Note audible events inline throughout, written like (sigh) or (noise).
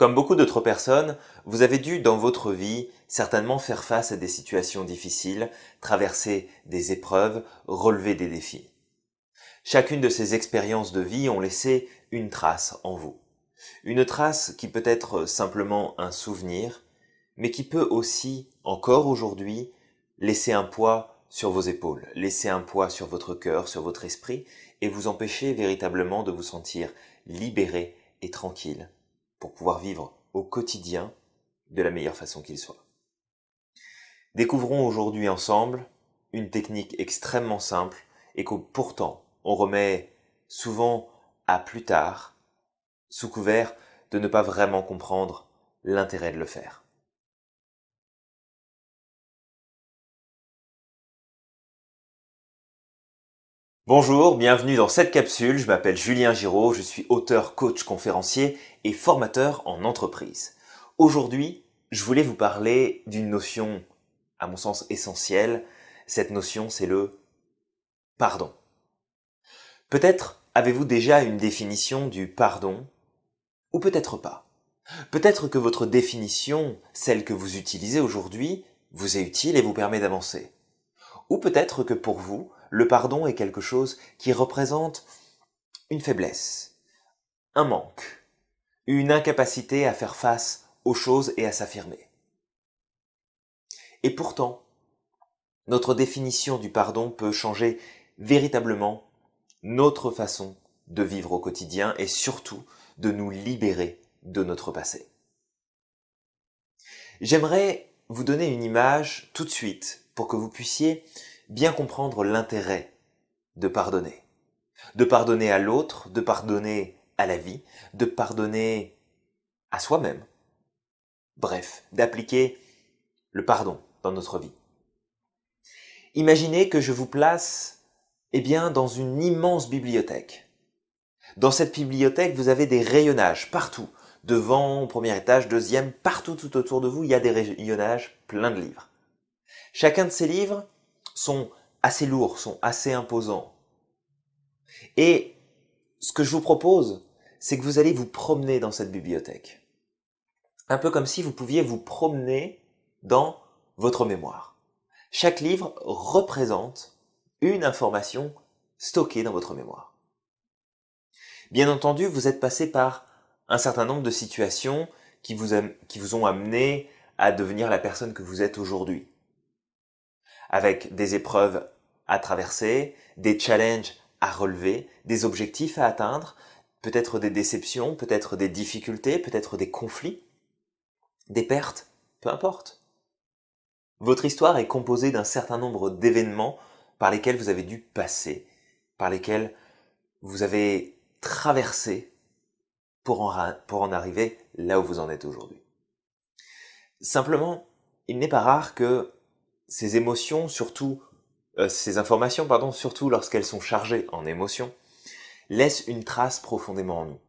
Comme beaucoup d'autres personnes, vous avez dû dans votre vie certainement faire face à des situations difficiles, traverser des épreuves, relever des défis. Chacune de ces expériences de vie ont laissé une trace en vous. Une trace qui peut être simplement un souvenir, mais qui peut aussi, encore aujourd'hui, laisser un poids sur vos épaules, laisser un poids sur votre cœur, sur votre esprit, et vous empêcher véritablement de vous sentir libéré et tranquille pour pouvoir vivre au quotidien de la meilleure façon qu'il soit. Découvrons aujourd'hui ensemble une technique extrêmement simple et que pourtant on remet souvent à plus tard sous couvert de ne pas vraiment comprendre l'intérêt de le faire. Bonjour, bienvenue dans cette capsule. Je m'appelle Julien Giraud, je suis auteur, coach, conférencier et formateur en entreprise. Aujourd'hui, je voulais vous parler d'une notion, à mon sens, essentielle. Cette notion, c'est le pardon. Peut-être avez-vous déjà une définition du pardon, ou peut-être pas. Peut-être que votre définition, celle que vous utilisez aujourd'hui, vous est utile et vous permet d'avancer. Ou peut-être que pour vous, le pardon est quelque chose qui représente une faiblesse, un manque, une incapacité à faire face aux choses et à s'affirmer. Et pourtant, notre définition du pardon peut changer véritablement notre façon de vivre au quotidien et surtout de nous libérer de notre passé. J'aimerais vous donner une image tout de suite pour que vous puissiez bien comprendre l'intérêt de pardonner. De pardonner à l'autre, de pardonner à la vie, de pardonner à soi-même. Bref, d'appliquer le pardon dans notre vie. Imaginez que je vous place, eh bien, dans une immense bibliothèque. Dans cette bibliothèque, vous avez des rayonnages partout. Devant, premier étage, deuxième, partout tout autour de vous, il y a des rayonnages pleins de livres. Chacun de ces livres sont assez lourds, sont assez imposants. Et ce que je vous propose, c'est que vous allez vous promener dans cette bibliothèque. Un peu comme si vous pouviez vous promener dans votre mémoire. Chaque livre représente une information stockée dans votre mémoire. Bien entendu, vous êtes passé par un certain nombre de situations qui vous, ont amené à devenir la personne que vous êtes aujourd'hui avec des épreuves à traverser, des challenges à relever, des objectifs à atteindre, peut-être des déceptions, peut-être des difficultés, peut-être des conflits, des pertes, peu importe. Votre histoire est composée d'un certain nombre d'événements par lesquels vous avez dû passer, par lesquels vous avez traversé pour en, pour en arriver là où vous en êtes aujourd'hui. Simplement, il n'est pas rare que ces émotions, surtout euh, ces informations, pardon, surtout lorsqu'elles sont chargées en émotions, laissent une trace profondément en nous.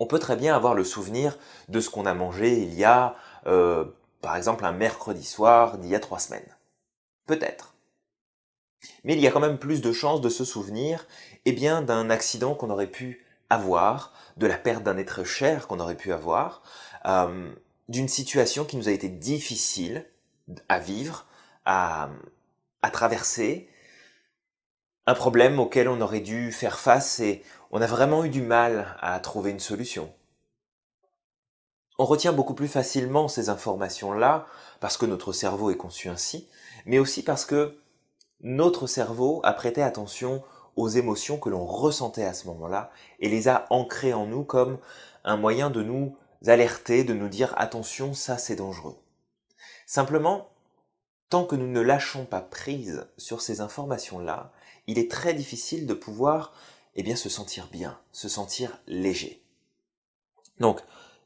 On peut très bien avoir le souvenir de ce qu'on a mangé il y a, euh, par exemple, un mercredi soir d'il y a trois semaines. Peut-être. Mais il y a quand même plus de chances de se souvenir, eh bien, d'un accident qu'on aurait pu avoir, de la perte d'un être cher qu'on aurait pu avoir, euh, d'une situation qui nous a été difficile, à vivre, à, traverser, un problème auquel on aurait dû faire face et on a vraiment eu du mal à trouver une solution. On retient beaucoup plus facilement ces informations-là parce que notre cerveau est conçu ainsi, mais aussi parce que notre cerveau a prêté attention aux émotions que l'on ressentait à ce moment-là et les a ancrées en nous comme un moyen de nous alerter, de nous dire attention, ça c'est dangereux. Simplement, tant que nous ne lâchons pas prise sur ces informations-là, il est très difficile de pouvoir eh se sentir bien, se sentir léger. Donc,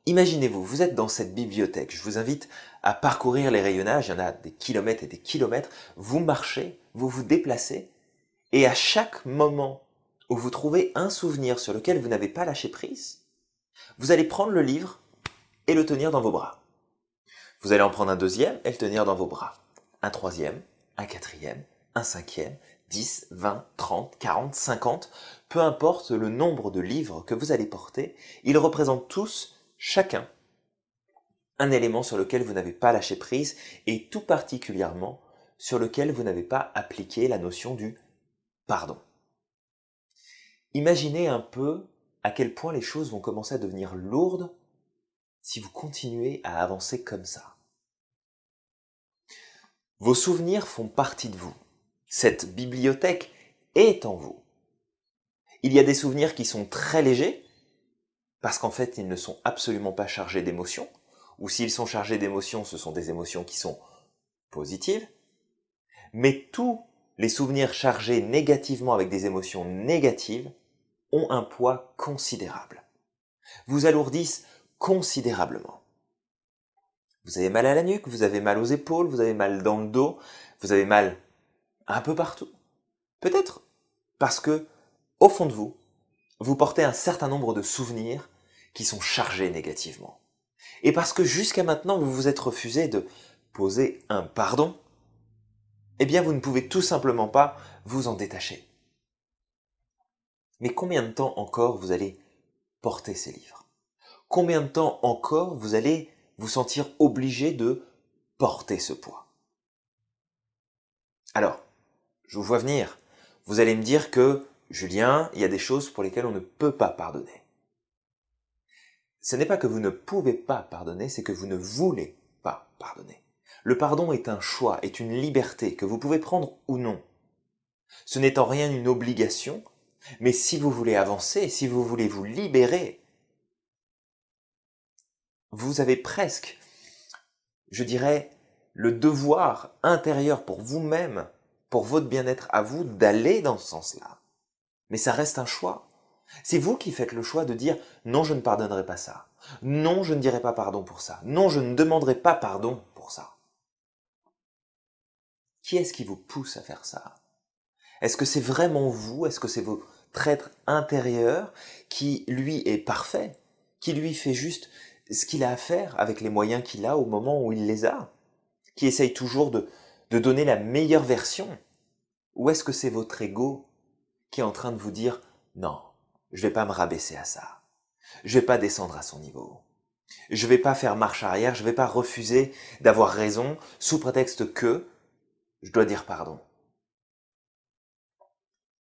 imaginez-vous, vous êtes dans cette bibliothèque, je vous invite à parcourir les rayonnages, il y en a des kilomètres et des kilomètres, vous marchez, vous vous déplacez, et à chaque moment où vous trouvez un souvenir sur lequel vous n'avez pas lâché prise, vous allez prendre le livre et le tenir dans vos bras. Vous allez en prendre un deuxième et le tenir dans vos bras. Un troisième, un quatrième, un cinquième, 10, 20, 30, 40, 50, peu importe le nombre de livres que vous allez porter, ils représentent tous chacun, un élément sur lequel vous n'avez pas lâché prise et tout particulièrement sur lequel vous n'avez pas appliqué la notion du pardon. Imaginez un peu à quel point les choses vont commencer à devenir lourdes si vous continuez à avancer comme ça. Vos souvenirs font partie de vous. Cette bibliothèque est en vous. Il y a des souvenirs qui sont très légers, parce qu'en fait ils ne sont absolument pas chargés d'émotions, ou s'ils sont chargés d'émotions, ce sont des émotions qui sont positives, mais tous les souvenirs chargés négativement avec des émotions négatives ont un poids considérable, vous alourdissent considérablement. Vous avez mal à la nuque, vous avez mal aux épaules, vous avez mal dans le dos, vous avez mal un peu partout. Peut-être parce que, au fond de vous, vous portez un certain nombre de souvenirs qui sont chargés négativement. Et parce que jusqu'à maintenant vous vous êtes refusé de poser un pardon, eh bien vous ne pouvez tout simplement pas vous en détacher. Mais combien de temps encore vous allez porter ces livres? Combien de temps encore vous allez vous sentir obligé de porter ce poids Alors, je vous vois venir. Vous allez me dire que, Julien, il y a des choses pour lesquelles on ne peut pas pardonner. Ce n'est pas que vous ne pouvez pas pardonner, c'est que vous ne voulez pas pardonner. Le pardon est un choix, est une liberté que vous pouvez prendre ou non. Ce n'est en rien une obligation, mais si vous voulez avancer, si vous voulez vous libérer, vous avez presque, je dirais, le devoir intérieur pour vous-même, pour votre bien-être à vous, d'aller dans ce sens-là. Mais ça reste un choix. C'est vous qui faites le choix de dire non, je ne pardonnerai pas ça. Non, je ne dirai pas pardon pour ça. Non, je ne demanderai pas pardon pour ça. Qui est-ce qui vous pousse à faire ça? Est-ce que c'est vraiment vous? Est-ce que c'est votre être intérieur qui, lui, est parfait? Qui, lui, fait juste ce qu'il a à faire avec les moyens qu'il a au moment où il les a Qui essaye toujours de, de donner la meilleure version Ou est-ce que c'est votre ego qui est en train de vous dire non, je vais pas me rabaisser à ça. Je vais pas descendre à son niveau. Je vais pas faire marche arrière, je vais pas refuser d'avoir raison sous prétexte que je dois dire pardon.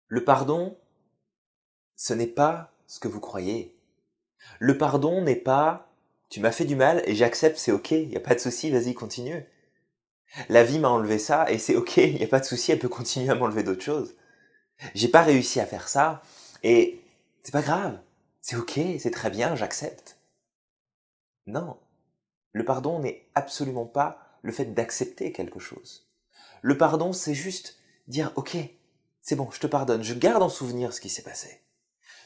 Le pardon, ce n'est pas ce que vous croyez. Le pardon n'est pas tu m'as fait du mal et j'accepte, c'est ok, n'y a pas de souci, vas-y, continue. La vie m'a enlevé ça et c'est ok, (laughs) n'y a pas de souci, elle peut continuer à m'enlever d'autres choses. J'ai pas réussi à faire ça et c'est pas grave. C'est ok, c'est très bien, j'accepte. Non. Le pardon n'est absolument pas le fait d'accepter quelque chose. Le pardon, c'est juste dire ok, c'est bon, je te pardonne, je garde en souvenir ce qui s'est passé.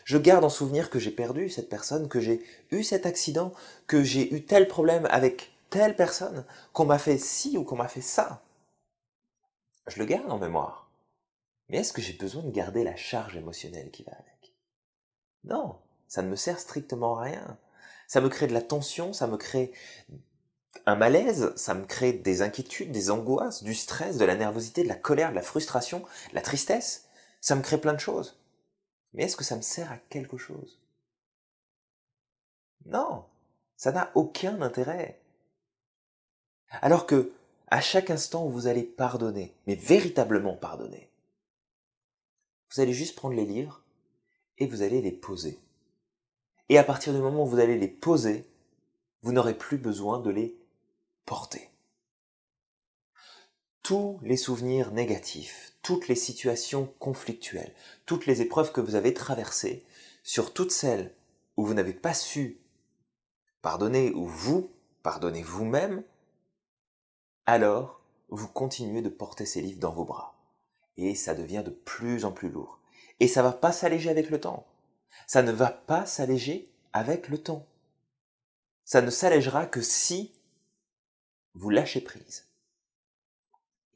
Je garde en souvenir que j'ai perdu cette personne, que j'ai eu cet accident, que j'ai eu tel problème avec telle personne, qu'on m'a fait ci ou qu'on m'a fait ça. Je le garde en mémoire. Mais est-ce que j'ai besoin de garder la charge émotionnelle qui va avec? Non, ça ne me sert strictement à rien. Ça me crée de la tension, ça me crée un malaise, ça me crée des inquiétudes, des angoisses, du stress, de la nervosité, de la colère, de la frustration, de la tristesse. Ça me crée plein de choses. Mais est-ce que ça me sert à quelque chose? Non, ça n'a aucun intérêt. Alors que, à chaque instant où vous allez pardonner, mais véritablement pardonner, vous allez juste prendre les livres et vous allez les poser. Et à partir du moment où vous allez les poser, vous n'aurez plus besoin de les porter. Tous les souvenirs négatifs, toutes les situations conflictuelles, toutes les épreuves que vous avez traversées, sur toutes celles où vous n'avez pas su pardonner ou vous pardonnez vous-même, alors vous continuez de porter ces livres dans vos bras et ça devient de plus en plus lourd. Et ça va pas s'alléger avec le temps. Ça ne va pas s'alléger avec le temps. Ça ne s'allégera que si vous lâchez prise.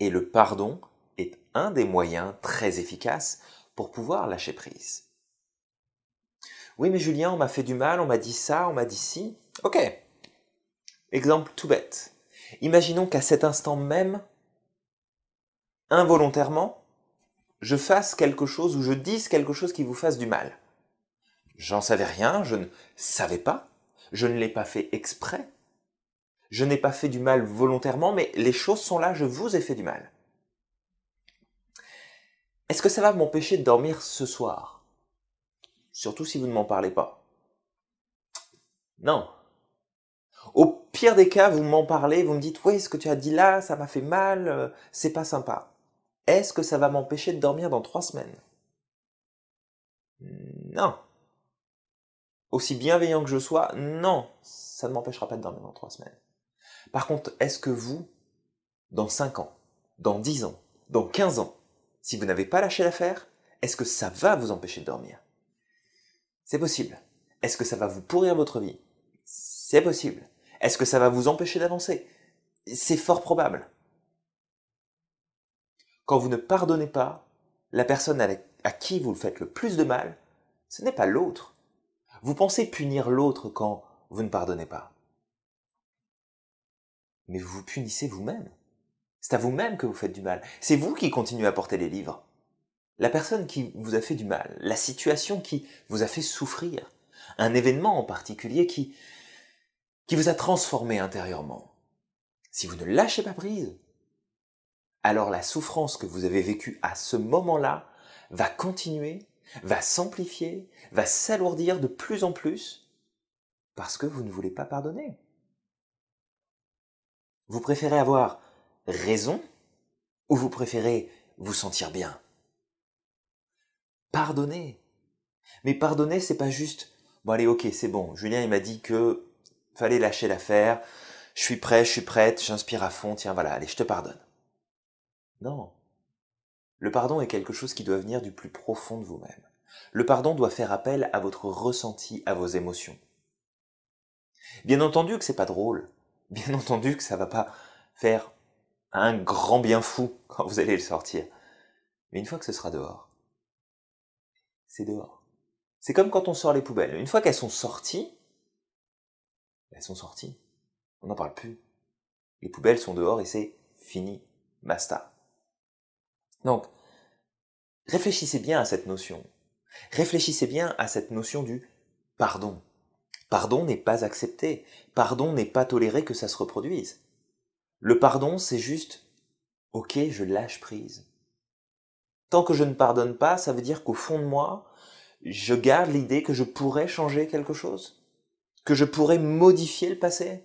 Et le pardon est un des moyens très efficaces pour pouvoir lâcher prise. Oui, mais Julien, on m'a fait du mal, on m'a dit ça, on m'a dit ci. Ok. Exemple tout bête. Imaginons qu'à cet instant même, involontairement, je fasse quelque chose ou je dise quelque chose qui vous fasse du mal. J'en savais rien, je ne savais pas. Je ne l'ai pas fait exprès. Je n'ai pas fait du mal volontairement, mais les choses sont là, je vous ai fait du mal. Est-ce que ça va m'empêcher de dormir ce soir? Surtout si vous ne m'en parlez pas. Non. Au pire des cas, vous m'en parlez, vous me dites oui, ce que tu as dit là, ça m'a fait mal, euh, c'est pas sympa. Est-ce que ça va m'empêcher de dormir dans trois semaines? Non. Aussi bienveillant que je sois, non, ça ne m'empêchera pas de dormir dans trois semaines. Par contre, est-ce que vous, dans cinq ans, dans dix ans, dans quinze ans, si vous n'avez pas lâché l'affaire, est-ce que ça va vous empêcher de dormir? C'est possible. Est-ce que ça va vous pourrir votre vie? C'est possible. Est-ce que ça va vous empêcher d'avancer? C'est fort probable. Quand vous ne pardonnez pas, la personne à qui vous faites le plus de mal, ce n'est pas l'autre. Vous pensez punir l'autre quand vous ne pardonnez pas. Mais vous vous punissez vous-même. C'est à vous-même que vous faites du mal. C'est vous qui continuez à porter les livres. La personne qui vous a fait du mal, la situation qui vous a fait souffrir, un événement en particulier qui, qui vous a transformé intérieurement. Si vous ne lâchez pas prise, alors la souffrance que vous avez vécue à ce moment-là va continuer, va s'amplifier, va s'alourdir de plus en plus, parce que vous ne voulez pas pardonner. Vous préférez avoir raison ou vous préférez vous sentir bien? Pardonner. Mais pardonner, c'est pas juste, bon allez, ok, c'est bon, Julien il m'a dit que fallait lâcher l'affaire, je suis prêt, je suis prête, j'inspire à fond, tiens voilà, allez, je te pardonne. Non. Le pardon est quelque chose qui doit venir du plus profond de vous-même. Le pardon doit faire appel à votre ressenti, à vos émotions. Bien entendu que c'est pas drôle. Bien entendu que ça va pas faire un grand bien fou quand vous allez le sortir. Mais une fois que ce sera dehors, c'est dehors. C'est comme quand on sort les poubelles. Une fois qu'elles sont sorties, elles sont sorties. On n'en parle plus. Les poubelles sont dehors et c'est fini. Basta. Donc, réfléchissez bien à cette notion. Réfléchissez bien à cette notion du pardon. Pardon n'est pas accepté. Pardon n'est pas toléré que ça se reproduise. Le pardon, c'est juste, ok, je lâche prise. Tant que je ne pardonne pas, ça veut dire qu'au fond de moi, je garde l'idée que je pourrais changer quelque chose, que je pourrais modifier le passé.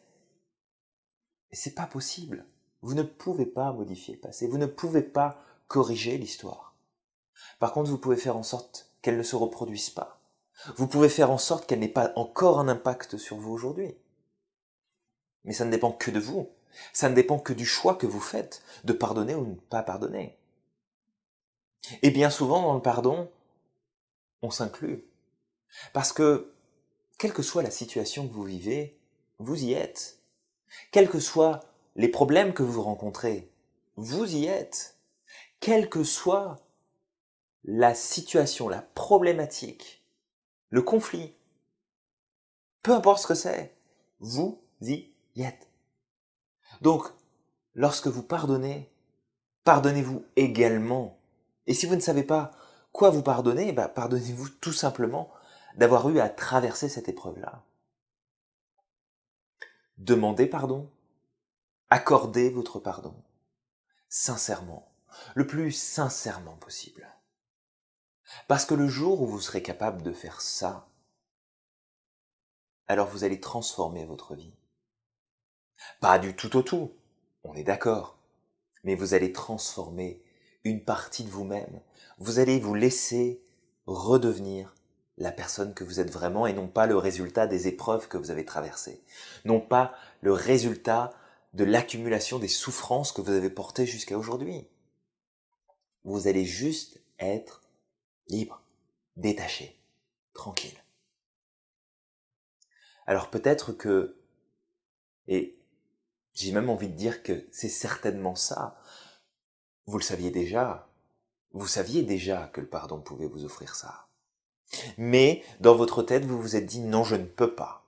Et c'est pas possible. Vous ne pouvez pas modifier le passé. Vous ne pouvez pas corriger l'histoire. Par contre, vous pouvez faire en sorte qu'elle ne se reproduise pas. Vous pouvez faire en sorte qu'elle n'ait pas encore un impact sur vous aujourd'hui. Mais ça ne dépend que de vous. Ça ne dépend que du choix que vous faites de pardonner ou ne pas pardonner. Et bien souvent, dans le pardon, on s'inclut. Parce que, quelle que soit la situation que vous vivez, vous y êtes. Quels que soient les problèmes que vous rencontrez, vous y êtes quelle que soit la situation, la problématique, le conflit, peu importe ce que c'est, vous y êtes. Donc, lorsque vous pardonnez, pardonnez-vous également. Et si vous ne savez pas quoi vous pardonner, bah, pardonnez-vous tout simplement d'avoir eu à traverser cette épreuve-là. Demandez pardon, accordez votre pardon, sincèrement le plus sincèrement possible. Parce que le jour où vous serez capable de faire ça, alors vous allez transformer votre vie. Pas du tout au tout, on est d'accord, mais vous allez transformer une partie de vous-même. Vous allez vous laisser redevenir la personne que vous êtes vraiment et non pas le résultat des épreuves que vous avez traversées, non pas le résultat de l'accumulation des souffrances que vous avez portées jusqu'à aujourd'hui. Vous allez juste être libre, détaché, tranquille. Alors peut-être que, et j'ai même envie de dire que c'est certainement ça, vous le saviez déjà, vous saviez déjà que le pardon pouvait vous offrir ça. Mais dans votre tête, vous vous êtes dit non, je ne peux pas.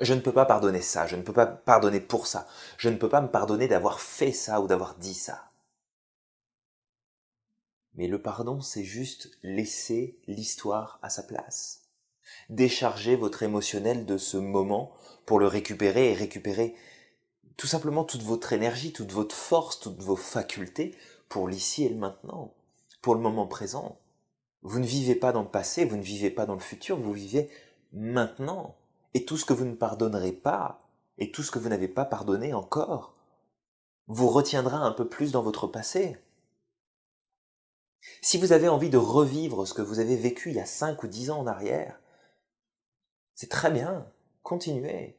Je ne peux pas pardonner ça, je ne peux pas pardonner pour ça, je ne peux pas me pardonner d'avoir fait ça ou d'avoir dit ça. Mais le pardon, c'est juste laisser l'histoire à sa place. Déchargez votre émotionnel de ce moment pour le récupérer et récupérer tout simplement toute votre énergie, toute votre force, toutes vos facultés pour l'ici et le maintenant, pour le moment présent. Vous ne vivez pas dans le passé, vous ne vivez pas dans le futur, vous vivez maintenant. Et tout ce que vous ne pardonnerez pas, et tout ce que vous n'avez pas pardonné encore, vous retiendra un peu plus dans votre passé. Si vous avez envie de revivre ce que vous avez vécu il y a 5 ou 10 ans en arrière, c'est très bien, continuez.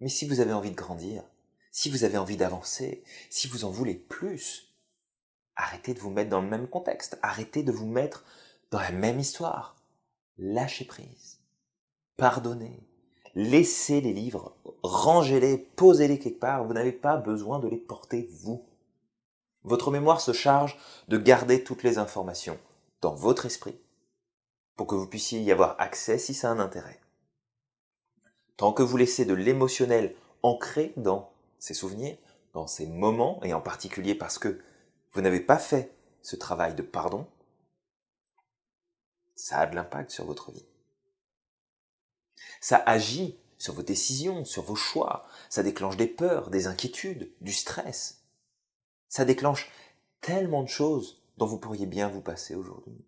Mais si vous avez envie de grandir, si vous avez envie d'avancer, si vous en voulez plus, arrêtez de vous mettre dans le même contexte, arrêtez de vous mettre dans la même histoire. Lâchez prise, pardonnez, laissez les livres, rangez-les, posez-les quelque part, vous n'avez pas besoin de les porter vous. Votre mémoire se charge de garder toutes les informations dans votre esprit pour que vous puissiez y avoir accès si ça a un intérêt. Tant que vous laissez de l'émotionnel ancré dans ces souvenirs, dans ces moments, et en particulier parce que vous n'avez pas fait ce travail de pardon, ça a de l'impact sur votre vie. Ça agit sur vos décisions, sur vos choix, ça déclenche des peurs, des inquiétudes, du stress. Ça déclenche tellement de choses dont vous pourriez bien vous passer aujourd'hui.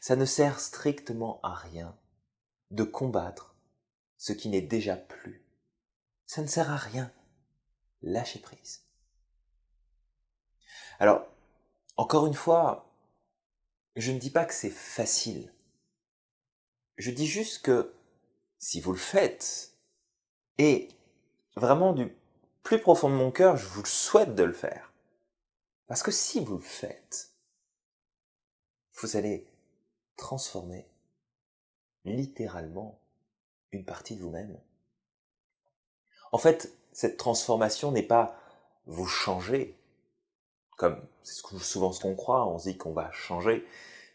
Ça ne sert strictement à rien de combattre ce qui n'est déjà plus. Ça ne sert à rien. Lâchez prise. Alors, encore une fois, je ne dis pas que c'est facile. Je dis juste que si vous le faites, et vraiment du plus profond de mon cœur, je vous souhaite de le faire. Parce que si vous le faites, vous allez transformer littéralement une partie de vous-même. En fait, cette transformation n'est pas vous changer, comme c'est souvent ce qu'on croit, on se dit qu'on va changer,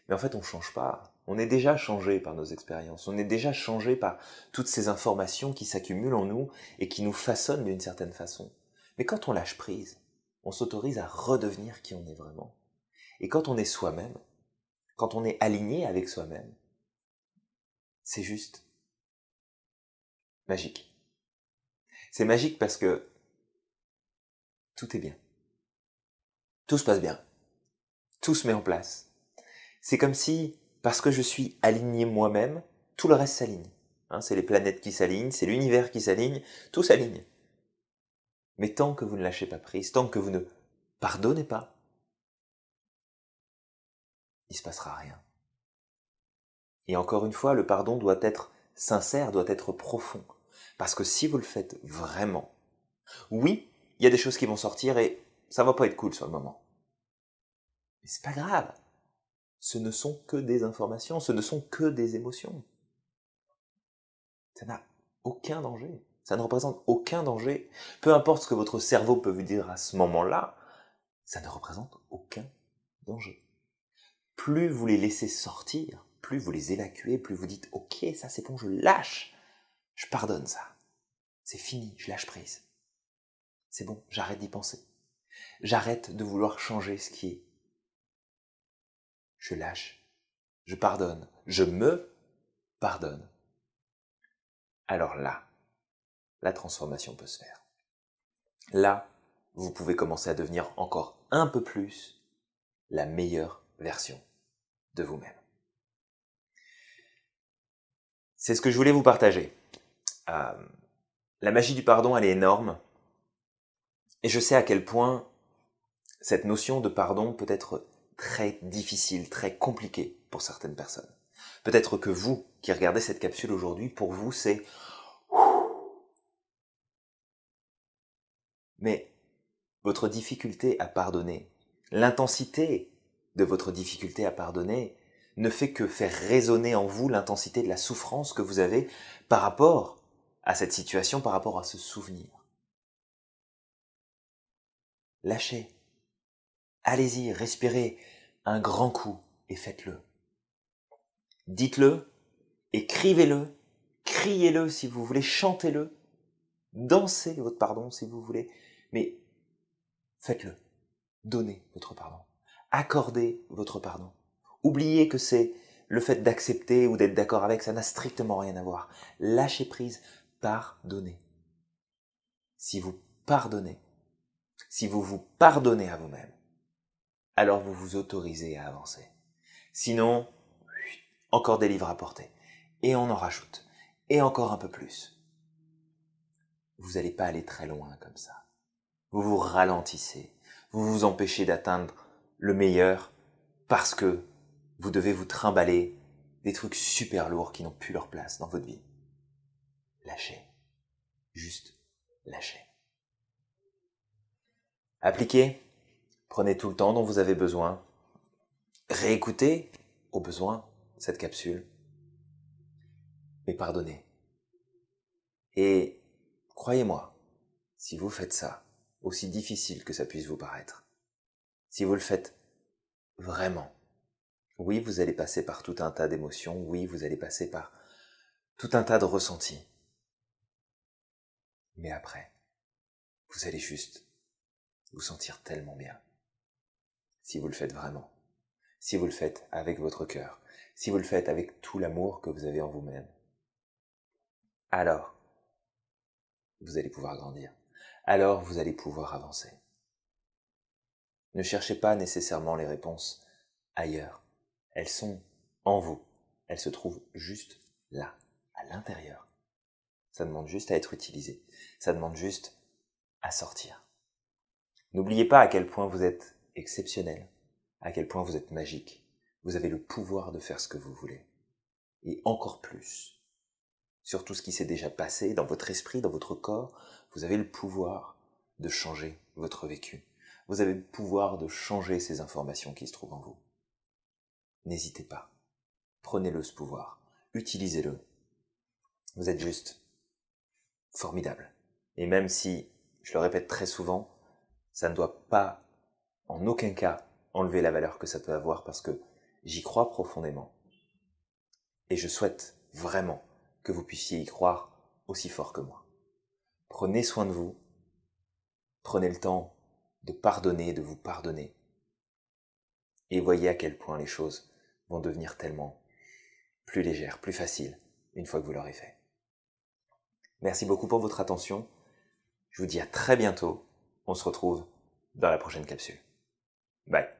mais en fait on ne change pas. On est déjà changé par nos expériences, on est déjà changé par toutes ces informations qui s'accumulent en nous et qui nous façonnent d'une certaine façon. Mais quand on lâche prise, on s'autorise à redevenir qui on est vraiment. Et quand on est soi-même, quand on est aligné avec soi-même, c'est juste magique. C'est magique parce que tout est bien. Tout se passe bien. Tout se met en place. C'est comme si parce que je suis aligné moi-même, tout le reste s'aligne. Hein, c'est les planètes qui s'alignent, c'est l'univers qui s'aligne, tout s'aligne. Mais tant que vous ne lâchez pas prise, tant que vous ne pardonnez pas, il se passera rien. Et encore une fois, le pardon doit être sincère, doit être profond. Parce que si vous le faites vraiment, oui, il y a des choses qui vont sortir et ça va pas être cool sur le moment. Mais c'est pas grave ce ne sont que des informations, ce ne sont que des émotions. Ça n'a aucun danger. Ça ne représente aucun danger. Peu importe ce que votre cerveau peut vous dire à ce moment-là, ça ne représente aucun danger. Plus vous les laissez sortir, plus vous les évacuez, plus vous dites Ok, ça c'est bon, je lâche, je pardonne ça. C'est fini, je lâche prise. C'est bon, j'arrête d'y penser. J'arrête de vouloir changer ce qui est je lâche, je pardonne, je me pardonne. Alors là, la transformation peut se faire. Là, vous pouvez commencer à devenir encore un peu plus la meilleure version de vous-même. C'est ce que je voulais vous partager. Euh, la magie du pardon, elle est énorme. Et je sais à quel point cette notion de pardon peut être très difficile, très compliqué pour certaines personnes. Peut-être que vous, qui regardez cette capsule aujourd'hui, pour vous, c'est... Mais votre difficulté à pardonner, l'intensité de votre difficulté à pardonner, ne fait que faire résonner en vous l'intensité de la souffrance que vous avez par rapport à cette situation, par rapport à ce souvenir. Lâchez. Allez-y, respirez un grand coup et faites-le. Dites-le, écrivez-le, criez-le si vous voulez, chantez-le, dansez votre pardon si vous voulez, mais faites-le. Donnez votre pardon. Accordez votre pardon. Oubliez que c'est le fait d'accepter ou d'être d'accord avec, ça n'a strictement rien à voir. Lâchez prise, pardonnez. Si vous pardonnez, si vous vous pardonnez à vous-même, alors vous vous autorisez à avancer. Sinon, encore des livres à porter. Et on en rajoute. Et encore un peu plus. Vous n'allez pas aller très loin comme ça. Vous vous ralentissez. Vous vous empêchez d'atteindre le meilleur parce que vous devez vous trimballer des trucs super lourds qui n'ont plus leur place dans votre vie. Lâchez. Juste lâchez. Appliquez. Prenez tout le temps dont vous avez besoin. Réécoutez au besoin cette capsule. Mais pardonnez. Et croyez-moi, si vous faites ça, aussi difficile que ça puisse vous paraître, si vous le faites vraiment, oui, vous allez passer par tout un tas d'émotions, oui, vous allez passer par tout un tas de ressentis. Mais après, vous allez juste vous sentir tellement bien. Si vous le faites vraiment, si vous le faites avec votre cœur, si vous le faites avec tout l'amour que vous avez en vous-même, alors vous allez pouvoir grandir. Alors vous allez pouvoir avancer. Ne cherchez pas nécessairement les réponses ailleurs. Elles sont en vous. Elles se trouvent juste là, à l'intérieur. Ça demande juste à être utilisé. Ça demande juste à sortir. N'oubliez pas à quel point vous êtes exceptionnel, à quel point vous êtes magique. Vous avez le pouvoir de faire ce que vous voulez. Et encore plus, sur tout ce qui s'est déjà passé dans votre esprit, dans votre corps, vous avez le pouvoir de changer votre vécu. Vous avez le pouvoir de changer ces informations qui se trouvent en vous. N'hésitez pas. Prenez-le ce pouvoir. Utilisez-le. Vous êtes juste formidable. Et même si, je le répète très souvent, ça ne doit pas en aucun cas enlever la valeur que ça peut avoir parce que j'y crois profondément. Et je souhaite vraiment que vous puissiez y croire aussi fort que moi. Prenez soin de vous. Prenez le temps de pardonner, de vous pardonner. Et voyez à quel point les choses vont devenir tellement plus légères, plus faciles, une fois que vous l'aurez fait. Merci beaucoup pour votre attention. Je vous dis à très bientôt. On se retrouve dans la prochaine capsule. Bye.